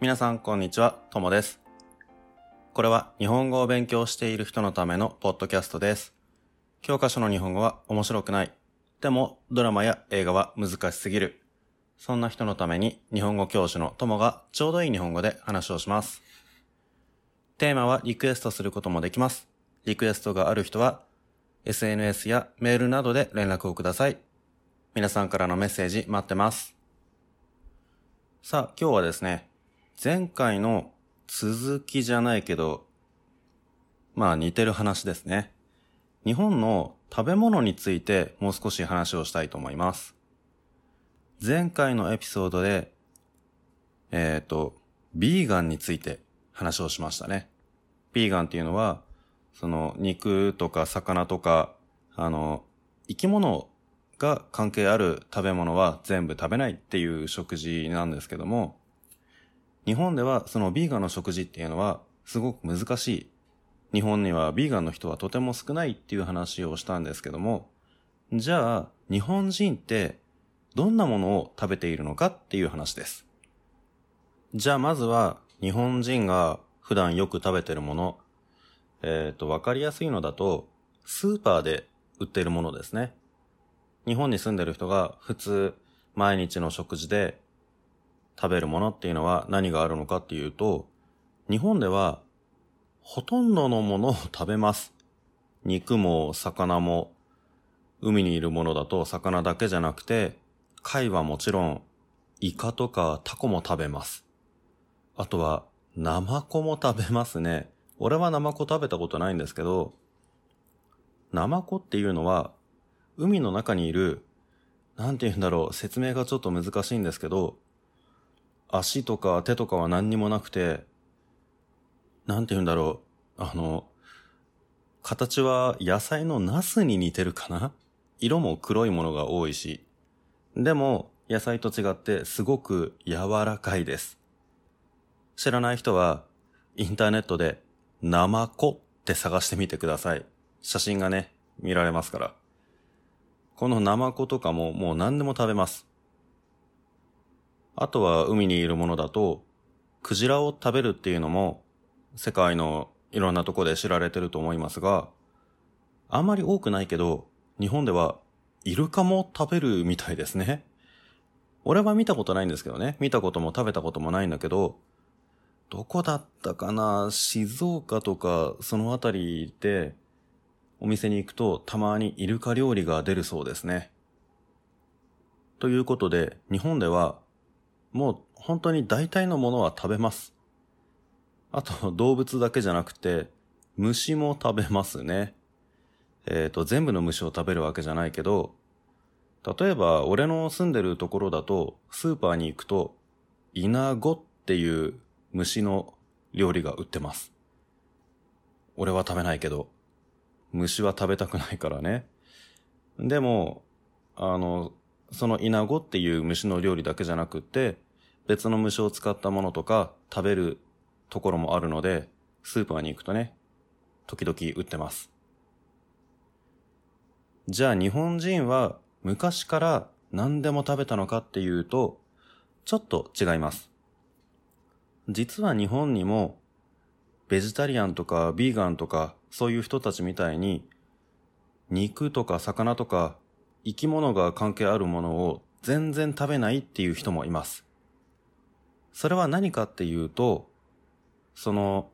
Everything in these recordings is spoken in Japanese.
皆さんこんにちは、ともです。これは日本語を勉強している人のためのポッドキャストです。教科書の日本語は面白くない。でもドラマや映画は難しすぎる。そんな人のために日本語教師のともがちょうどいい日本語で話をします。テーマはリクエストすることもできます。リクエストがある人は SNS やメールなどで連絡をください。皆さんからのメッセージ待ってます。さあ、今日はですね、前回の続きじゃないけど、まあ似てる話ですね。日本の食べ物についてもう少し話をしたいと思います。前回のエピソードで、えっ、と、ビーガンについて話をしましたね。ビーガンっていうのは、その肉とか魚とか、あの、生き物が関係ある食べ物は全部食べないっていう食事なんですけども、日本ではそのビーガンの食事っていうのはすごく難しい。日本にはビーガンの人はとても少ないっていう話をしたんですけども、じゃあ日本人ってどんなものを食べているのかっていう話です。じゃあまずは日本人が普段よく食べてるもの、えっ、と、わかりやすいのだと、スーパーで売ってるものですね。日本に住んでる人が普通毎日の食事で食べるものっていうのは何があるのかっていうと、日本ではほとんどのものを 食べます。肉も魚も、海にいるものだと魚だけじゃなくて、貝はもちろん、イカとかタコも食べます。あとは、ナマコも食べますね。俺はナマコ食べたことないんですけど、ナマコっていうのは、海の中にいる、なんて言うんだろう、説明がちょっと難しいんですけど、足とか手とかは何にもなくて、なんて言うんだろう、あの、形は野菜のナスに似てるかな？色も黒いものが多いし。でも、野菜と違ってすごく柔らかいです。知らない人は、インターネットで、ナマコって探してみてください。写真がね、見られますから。このナマコとかももう何でも食べます。あとは海にいるものだと、クジラを食べるっていうのも、世界のいろんなとこで知られてると思いますが、あんまり多くないけど、日本ではイルカも食べるみたいですね。俺は見たことないんですけどね。見たことも食べたこともないんだけど、どこだったかな？静岡とかそのあたりでお店に行くとたまにイルカ料理が出るそうですね。ということで、日本ではもう本当に大体のものは食べます。あと動物だけじゃなくて虫も食べますね。えっ、と、全部の虫を食べるわけじゃないけど、例えば俺の住んでるところだとスーパーに行くとイナゴっていう虫の料理が売ってます。俺は食べないけど、虫は食べたくないからね。でも、あの、そのイナゴっていう虫の料理だけじゃなくって、別の虫を使ったものとか食べるところもあるので、スーパーに行くとね、時々売ってます。じゃあ日本人は昔から何でも食べたのかっていうと、ちょっと違います。実は日本にも、ベジタリアンとかビーガンとかそういう人たちみたいに、肉とか魚とか生き物が関係あるものを全然食べないっていう人もいます。それは何かっていうと、その、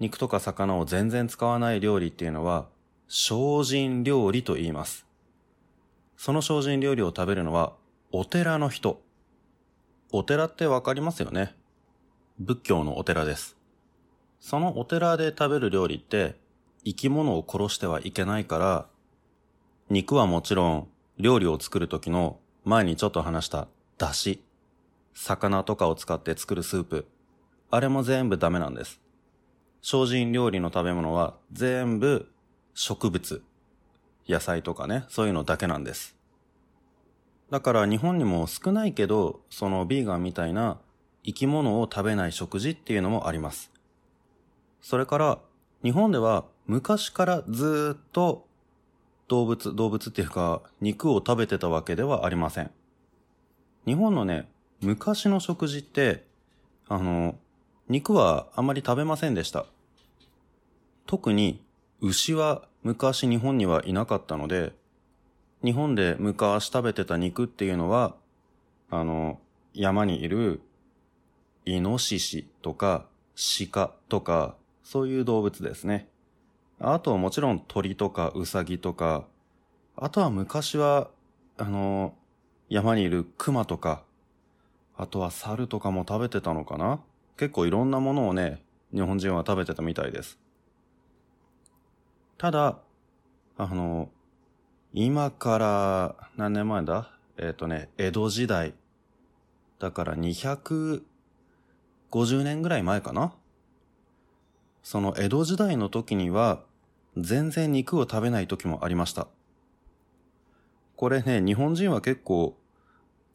肉とか魚を全然使わない料理っていうのは、精進料理と言います。その精進料理を食べるのは、お寺の人。お寺ってわかりますよね。仏教のお寺です。そのお寺で食べる料理って、生き物を殺してはいけないから、肉はもちろん、料理を作る時の前にちょっと話した出汁、魚とかを使って作るスープ、あれも全部ダメなんです。精進料理の食べ物は全部植物、野菜とかね、そういうのだけなんです。だから日本にも少ないけど、そのビーガンみたいな生き物を食べない食事っていうのもあります。それから、日本では昔からずっと動物、動物っていうか肉を食べてたわけではありません。日本のね、昔の食事って、あの、肉はあまり食べませんでした。特に牛は昔日本にはいなかったので、日本で昔食べてた肉っていうのは、あの、山にいるイノシシとか鹿とか、そういう動物ですね。あとはもちろん鳥とかウサギとか、あとは昔は、あの、山にいる熊とか、あとは猿とかも食べてたのかな？結構いろんなものをね、日本人は食べてたみたいです。ただ、あの、今から何年前だ？えっ、ー、とね、江戸時代。だから250年ぐらい前かな？その江戸時代の時には、全然肉を食べない時もありました。これね、日本人は結構、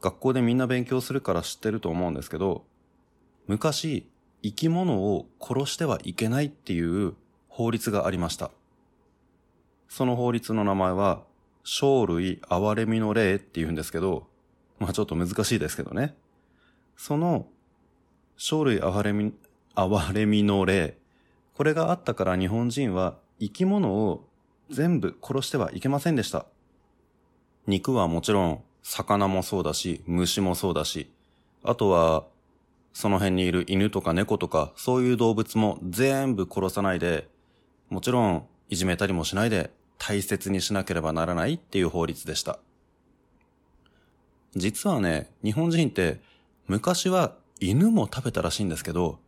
学校でみんな勉強するから知ってると思うんですけど、昔、生き物を殺してはいけないっていう法律がありました。その法律の名前は、生類憐れみの霊って言うんですけど、まあちょっと難しいですけどね。その、生類憐れみ、憐れみの霊。これがあったから日本人は生き物を全部殺してはいけませんでした。肉はもちろん、魚もそうだし、虫もそうだし、あとは、その辺にいる犬とか猫とか、そういう動物も全部殺さないで、もちろんいじめたりもしないで大切にしなければならないっていう法律でした。実はね、日本人って昔は犬も食べたらしいんですけど、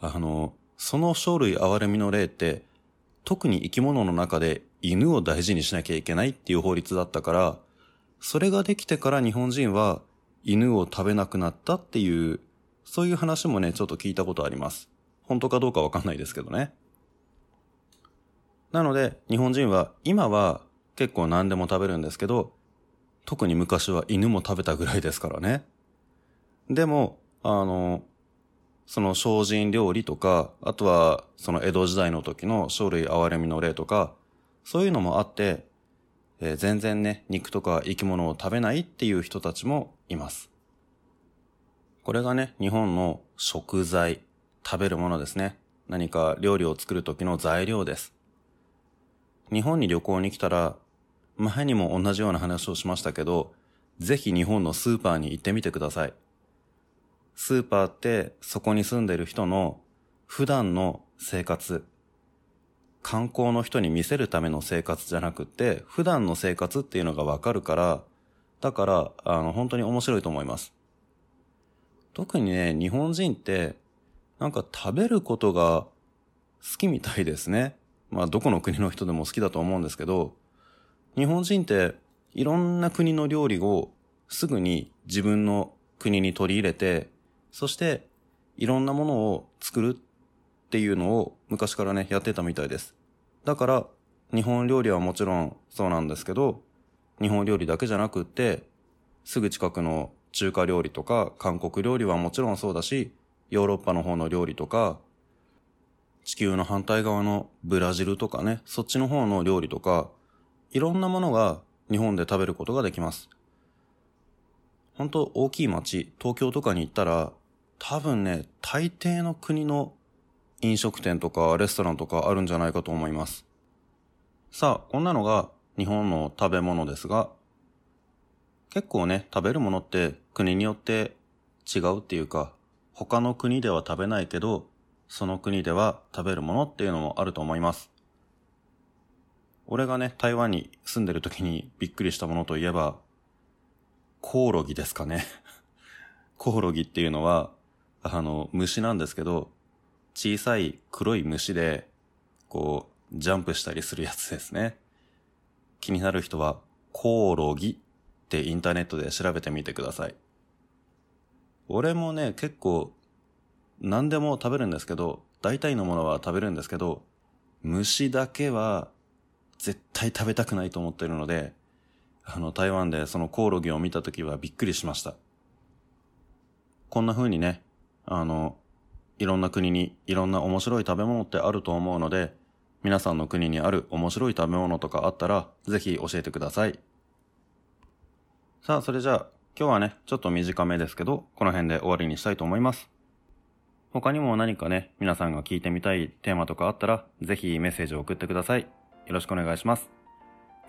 あの、その生類憐れみの例って、特に生き物の中で犬を大事にしなきゃいけないっていう法律だったから、それができてから日本人は犬を食べなくなったっていう、そういう話もね、ちょっと聞いたことあります。本当かどうかわかんないですけどね。なので、日本人は今は結構何でも食べるんですけど、特に昔は犬も食べたぐらいですからね。でも、あの、その精進料理とか、あとはその江戸時代の時の生類憐れみの例とか、そういうのもあって、えー、全然ね、肉とか生き物を食べないっていう人たちもいます。これがね、日本の食材、食べるものですね。何か料理を作る時の材料です。日本に旅行に来たら、前にも同じような話をしましたけど、ぜひ日本のスーパーに行ってみてください。スーパーってそこに住んでる人の普段の生活、観光の人に見せるための生活じゃなくて、普段の生活っていうのがわかるから、だから、あの、本当に面白いと思います。特にね、日本人って、なんか食べることが好きみたいですね。まあどこの国の人でも好きだと思うんですけど、日本人っていろんな国の料理をすぐに自分の国に取り入れて、そしていろんなものを作るっていうのを昔からね、やってたみたいです。だから、日本料理はもちろんそうなんですけど、日本料理だけじゃなくって、すぐ近くの中華料理とか韓国料理はもちろんそうだし、ヨーロッパの方の料理とか、地球の反対側のブラジルとかね、そっちの方の料理とか、いろんなものが日本で食べることができます。本当大きい町、東京とかに行ったら、多分ね、大抵の国の飲食店とかレストランとかあるんじゃないかと思います。さあ、こんなのが日本の食べ物ですが、結構ね、食べるものって国によって違うっていうか、他の国では食べないけど、その国では食べるものっていうのもあると思います。俺がね、台湾に住んでる時にびっくりしたものといえば、コオロギですかね。コオロギっていうのは、あの、虫なんですけど、小さい黒い虫で、こう、ジャンプしたりするやつですね。気になる人は、コオロギってインターネットで調べてみてください。俺もね、結構何でも食べるんですけど、大体のものは食べるんですけど、虫だけは絶対食べたくないと思ってるので、あの、台湾でそのコオロギを見た時はびっくりしました。こんな風にね、あの、いろんな国にいろんな面白い食べ物ってあると思うので、皆さんの国にある面白い食べ物とかあったら、ぜひ教えてください。さあ、それじゃあ、今日はね、ちょっと短めですけど、この辺で終わりにしたいと思います。他にも何かね、皆さんが聞いてみたいテーマとかあったら、ぜひメッセージを送ってください。よろしくお願いします。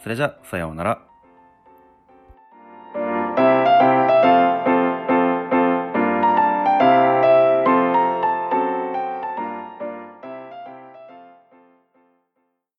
それじゃあ、さようなら。